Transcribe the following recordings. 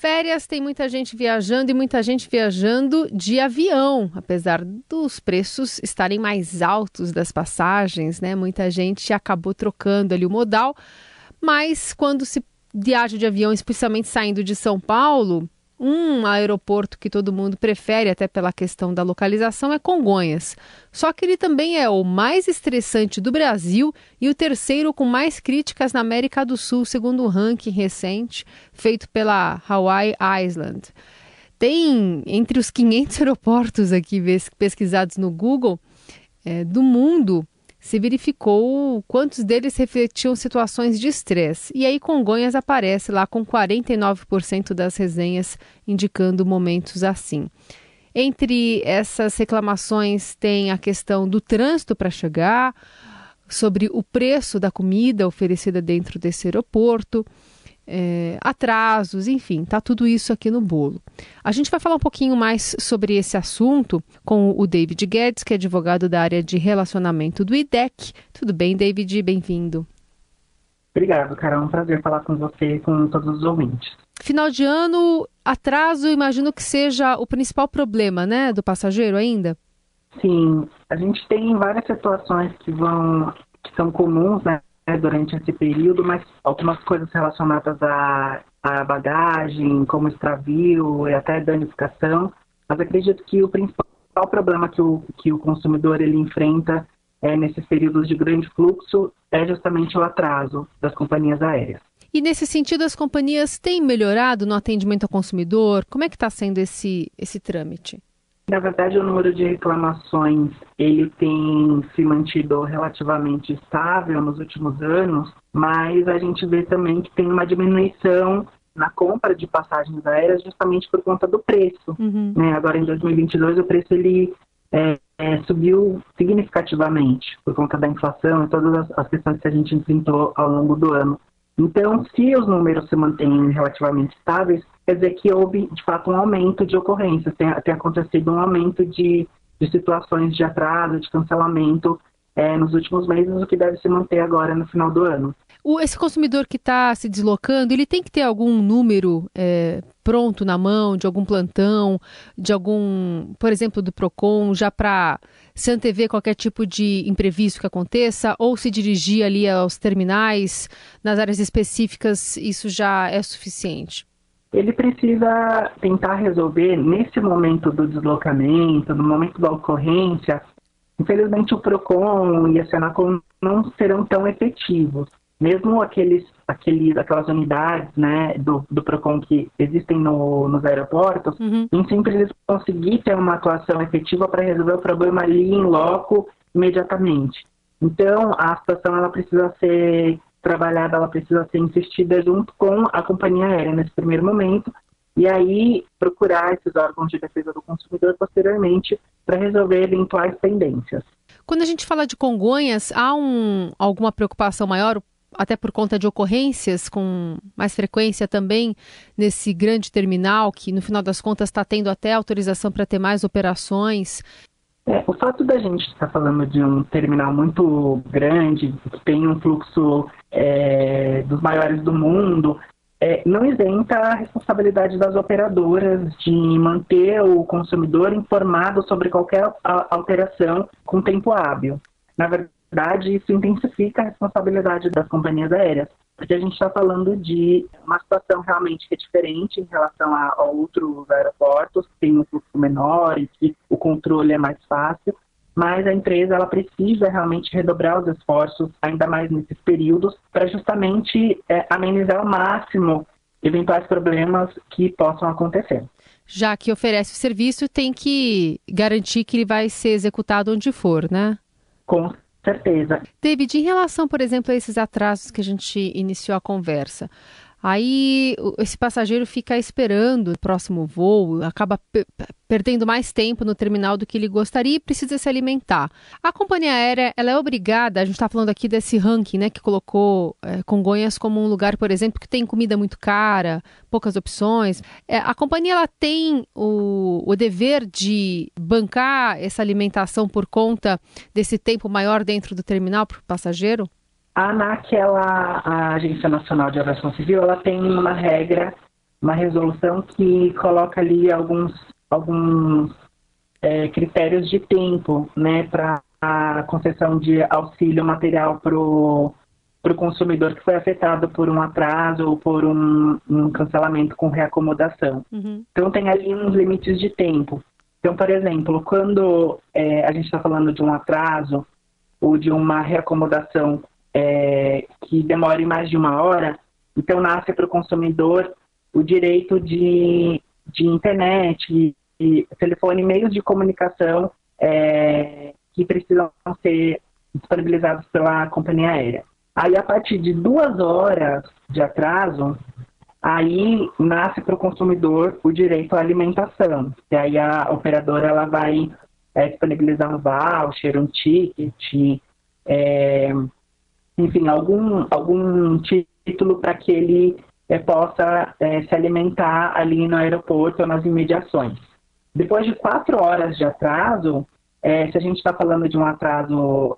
Férias tem muita gente viajando e muita gente viajando de avião, apesar dos preços estarem mais altos das passagens, né? Muita gente acabou trocando ali o modal, mas quando se viaja de avião, especialmente saindo de São Paulo, um aeroporto que todo mundo prefere, até pela questão da localização, é Congonhas. Só que ele também é o mais estressante do Brasil e o terceiro com mais críticas na América do Sul, segundo um ranking recente feito pela Hawaii Island. Tem entre os 500 aeroportos aqui pesquisados no Google é, do mundo, se verificou quantos deles refletiam situações de estresse. E aí Congonhas aparece lá com 49% das resenhas indicando momentos assim. Entre essas reclamações tem a questão do trânsito para chegar, sobre o preço da comida oferecida dentro desse aeroporto, é, atrasos, enfim, tá tudo isso aqui no bolo. A gente vai falar um pouquinho mais sobre esse assunto com o David Guedes, que é advogado da área de relacionamento do IDEC. Tudo bem, David? Bem-vindo. Obrigado, Carol. É um prazer falar com você e com todos os ouvintes. Final de ano, atraso, imagino que seja o principal problema, né, do passageiro ainda? Sim, a gente tem várias situações que vão que são comuns, né, né, durante esse período, mas algumas coisas relacionadas à, à bagagem, como extravio e até danificação. Mas acredito que o principal problema que o, que o consumidor ele enfrenta é, nesses períodos de grande fluxo é justamente o atraso das companhias aéreas. E nesse sentido, as companhias têm melhorado no atendimento ao consumidor? Como é que está sendo esse, esse trâmite? Na verdade, o número de reclamações ele tem se mantido relativamente estável nos últimos anos, mas a gente vê também que tem uma diminuição na compra de passagens aéreas justamente por conta do preço. Uhum. Né? Agora, em 2022, o preço ele é, é, subiu significativamente por conta da inflação e todas as, as questões que a gente enfrentou ao longo do ano. Então, se os números se mantêm relativamente estáveis, quer dizer que houve, de fato, um aumento de ocorrências, tem, tem acontecido um aumento de, de situações de atraso, de cancelamento é, nos últimos meses, o que deve se manter agora no final do ano. O, esse consumidor que está se deslocando, ele tem que ter algum número é, pronto na mão, de algum plantão, de algum, por exemplo, do PROCON, já para se antever qualquer tipo de imprevisto que aconteça, ou se dirigir ali aos terminais, nas áreas específicas, isso já é suficiente? Ele precisa tentar resolver nesse momento do deslocamento, no momento da ocorrência. Infelizmente, o PROCON e a Senacom não serão tão efetivos mesmo aqueles, aqueles, aquelas unidades né, do, do PROCON que existem no, nos aeroportos, uhum. nem sempre eles conseguir ter uma atuação efetiva para resolver o problema ali em loco imediatamente. Então, a situação ela precisa ser trabalhada, ela precisa ser insistida junto com a companhia aérea nesse primeiro momento, e aí procurar esses órgãos de defesa do consumidor posteriormente para resolver eventuais pendências. Quando a gente fala de Congonhas, há um, alguma preocupação maior? Até por conta de ocorrências com mais frequência também nesse grande terminal, que no final das contas está tendo até autorização para ter mais operações. É, o fato da gente estar tá falando de um terminal muito grande, que tem um fluxo é, dos maiores do mundo, é, não isenta a responsabilidade das operadoras de manter o consumidor informado sobre qualquer alteração com tempo hábil. Na verdade, isso intensifica a responsabilidade das companhias aéreas, porque a gente está falando de uma situação realmente que é diferente em relação a, a outros aeroportos, que tem um fluxo menor e que o controle é mais fácil, mas a empresa ela precisa realmente redobrar os esforços, ainda mais nesses períodos, para justamente é, amenizar ao máximo eventuais problemas que possam acontecer. Já que oferece o serviço, tem que garantir que ele vai ser executado onde for, né? Com certeza. David, em relação, por exemplo, a esses atrasos que a gente iniciou a conversa, Aí esse passageiro fica esperando o próximo voo, acaba perdendo mais tempo no terminal do que ele gostaria e precisa se alimentar. A companhia aérea ela é obrigada, a gente está falando aqui desse ranking, né, que colocou é, Congonhas como um lugar, por exemplo, que tem comida muito cara, poucas opções. É, a companhia ela tem o, o dever de bancar essa alimentação por conta desse tempo maior dentro do terminal para o passageiro? A ANAC, ela, a Agência Nacional de Aviação Civil, ela tem uma regra uma resolução que coloca ali alguns, alguns é, critérios de tempo né, para a concessão de auxílio material para o consumidor que foi afetado por um atraso ou por um, um cancelamento com reacomodação. Uhum. Então, tem ali uns limites de tempo. Então, por exemplo, quando é, a gente está falando de um atraso ou de uma reacomodação é, que demore mais de uma hora, então nasce para o consumidor o direito de, de internet, telefone, meios de comunicação é, que precisam ser disponibilizados pela companhia aérea. Aí, a partir de duas horas de atraso, aí nasce para o consumidor o direito à alimentação. E aí a operadora ela vai é, disponibilizar um voucher, um ticket, é, enfim, algum, algum título para que ele é, possa é, se alimentar ali no aeroporto ou nas imediações. Depois de quatro horas de atraso, é, se a gente está falando de um atraso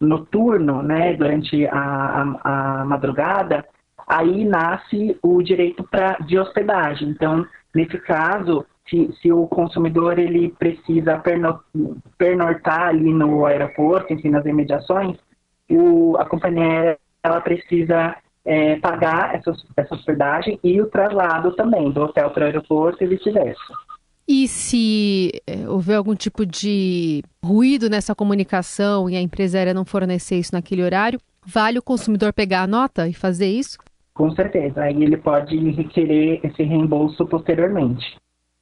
noturno, né, durante a, a, a, madrugada, aí nasce o direito pra, de hospedagem. Então, nesse caso, se, se o consumidor ele precisa perno, pernortar ali no aeroporto, enfim, nas imediações, o, a companhia ela precisa é, pagar essa, essa hospedagem e o traslado também, do hotel para o aeroporto e vice-versa. E se é, houver algum tipo de ruído nessa comunicação e a empresa aérea não fornecer isso naquele horário, vale o consumidor pegar a nota e fazer isso? Com certeza. Aí ele pode requerer esse reembolso posteriormente.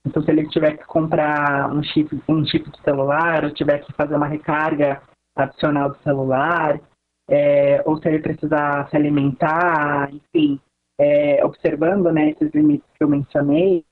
Então, se ele tiver que comprar um chip, um chip de celular, ou tiver que fazer uma recarga adicional do celular, é, ou se ele precisar se alimentar, enfim, é, observando né, esses limites que eu mencionei,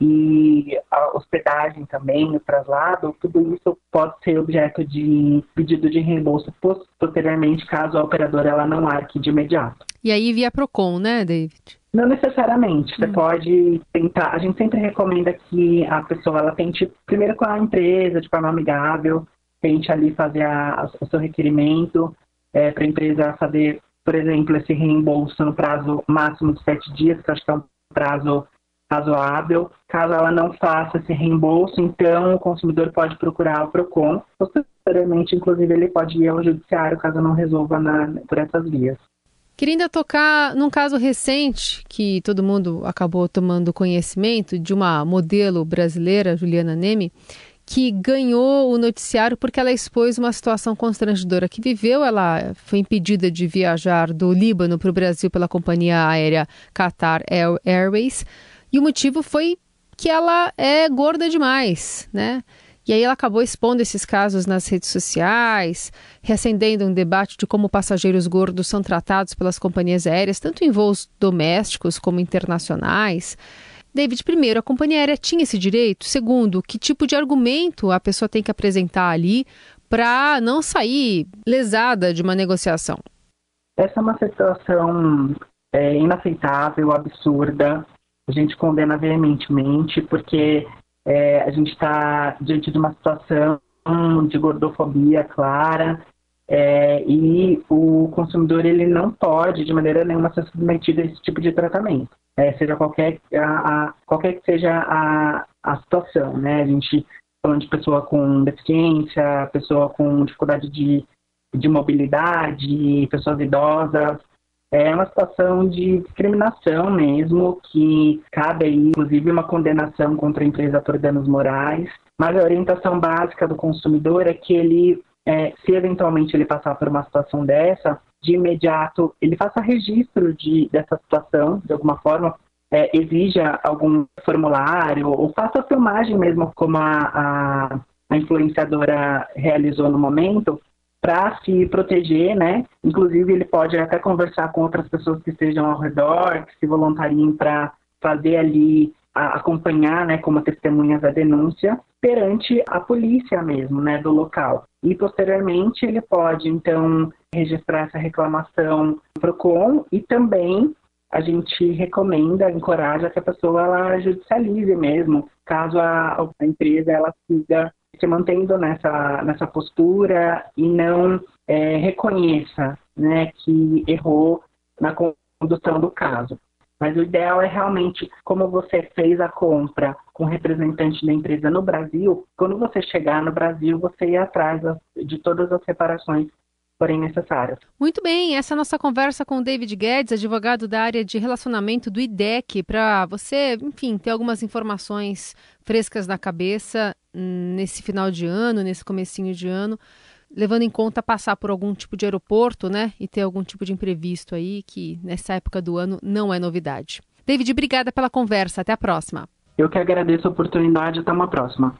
e a hospedagem também, o traslado, tudo isso pode ser objeto de pedido de reembolso posteriormente, caso a operadora ela não arque de imediato. E aí via Procon, né, David? Não necessariamente. Você hum. pode tentar. A gente sempre recomenda que a pessoa ela tente primeiro com a empresa de forma amigável, tente ali fazer a, o seu requerimento é, para a empresa fazer, por exemplo, esse reembolso no prazo máximo de sete dias, que acho que é um prazo razoável. Caso ela não faça esse reembolso, então o consumidor pode procurar o PROCON. Posteriormente, inclusive, ele pode ir ao judiciário caso não resolva na, por essas vias. Queria ainda tocar num caso recente que todo mundo acabou tomando conhecimento de uma modelo brasileira, Juliana Neme, que ganhou o noticiário porque ela expôs uma situação constrangedora que viveu. Ela foi impedida de viajar do Líbano para o Brasil pela companhia aérea Qatar Airways. E o motivo foi que ela é gorda demais, né? E aí ela acabou expondo esses casos nas redes sociais, reacendendo um debate de como passageiros gordos são tratados pelas companhias aéreas, tanto em voos domésticos como internacionais. David, primeiro, a companhia aérea tinha esse direito? Segundo, que tipo de argumento a pessoa tem que apresentar ali para não sair lesada de uma negociação? Essa é uma situação é, inaceitável, absurda, a gente condena veementemente, porque é, a gente está diante de uma situação de gordofobia clara é, e o consumidor ele não pode, de maneira nenhuma, ser submetido a esse tipo de tratamento, é, seja qualquer, a, a, qualquer que seja a, a situação. Né? A gente falando de pessoa com deficiência, pessoa com dificuldade de, de mobilidade, pessoas idosas, é uma situação de discriminação mesmo, que cabe aí, inclusive, uma condenação contra a empresa por danos morais. Mas a orientação básica do consumidor é que ele, é, se eventualmente ele passar por uma situação dessa, de imediato ele faça registro de, dessa situação, de alguma forma, é, exija algum formulário ou faça a filmagem mesmo, como a, a, a influenciadora realizou no momento, para se proteger, né? Inclusive, ele pode até conversar com outras pessoas que estejam ao redor, que se voluntariem para fazer ali, a, acompanhar, né, como testemunhas a denúncia perante a polícia mesmo, né, do local. E posteriormente ele pode então registrar essa reclamação para o PROCON e também a gente recomenda, encoraja que a pessoa ela judicialize mesmo, caso a, a empresa ela siga se mantendo nessa, nessa postura e não é, reconheça né, que errou na condução do caso. Mas o ideal é realmente, como você fez a compra com representante da empresa no Brasil, quando você chegar no Brasil, você ir atrás de todas as reparações forem necessárias. Muito bem, essa é a nossa conversa com o David Guedes, advogado da área de relacionamento do IDEC, para você, enfim, ter algumas informações frescas na cabeça nesse final de ano, nesse comecinho de ano, levando em conta passar por algum tipo de aeroporto, né, e ter algum tipo de imprevisto aí, que nessa época do ano não é novidade. David, obrigada pela conversa, até a próxima. Eu que agradeço a oportunidade, até uma próxima.